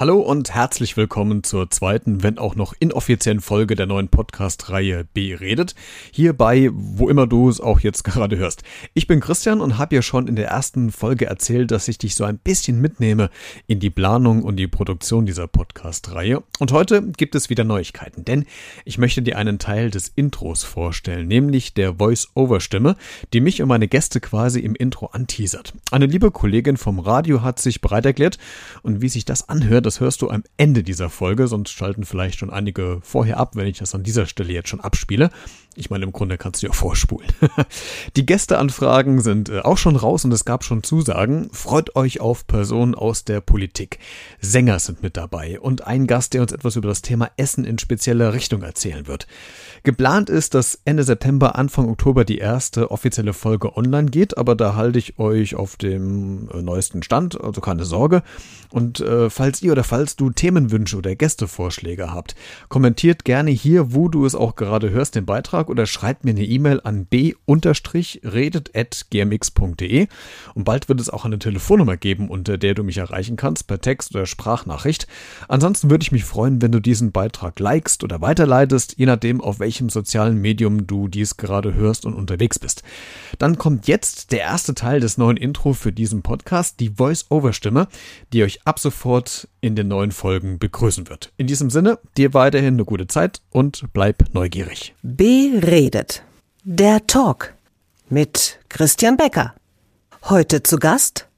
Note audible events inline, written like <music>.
Hallo und herzlich willkommen zur zweiten, wenn auch noch inoffiziellen Folge der neuen Podcast-Reihe B redet. Hierbei, wo immer du es auch jetzt <laughs> gerade hörst. Ich bin Christian und habe ja schon in der ersten Folge erzählt, dass ich dich so ein bisschen mitnehme in die Planung und die Produktion dieser Podcast-Reihe. Und heute gibt es wieder Neuigkeiten, denn ich möchte dir einen Teil des Intros vorstellen, nämlich der Voice-Over-Stimme, die mich und meine Gäste quasi im Intro anteasert. Eine liebe Kollegin vom Radio hat sich bereit erklärt und wie sich das anhört, das hörst du am Ende dieser Folge, sonst schalten vielleicht schon einige vorher ab, wenn ich das an dieser Stelle jetzt schon abspiele. Ich meine, im Grunde kannst du ja vorspulen. <laughs> Die Gästeanfragen sind äh, auch schon raus und es gab schon Zusagen. Freut euch auf Personen aus der Politik. Sänger sind mit dabei und ein Gast, der uns etwas über das Thema Essen in spezieller Richtung erzählen wird. Geplant ist, dass Ende September, Anfang Oktober die erste offizielle Folge online geht, aber da halte ich euch auf dem äh, neuesten Stand, also keine Sorge. Und äh, falls ihr oder falls du Themenwünsche oder Gästevorschläge habt, kommentiert gerne hier, wo du es auch gerade hörst, den Beitrag oder schreibt mir eine E-Mail an b-redet.gmx.de und bald wird es auch eine Telefonnummer geben, unter der du mich erreichen kannst, per Text oder Sprachnachricht. Ansonsten würde ich mich freuen, wenn du diesen Beitrag likest oder weiterleitest, je nachdem, auf welchem sozialen Medium du dies gerade hörst und unterwegs bist. Dann kommt jetzt der erste Teil des neuen Intro für diesen Podcast, die Voice-Over-Stimme, die euch ab sofort in den neuen Folgen begrüßen wird. In diesem Sinne, dir weiterhin eine gute Zeit und bleib neugierig. Beredet. Der Talk mit Christian Becker. Heute zu Gast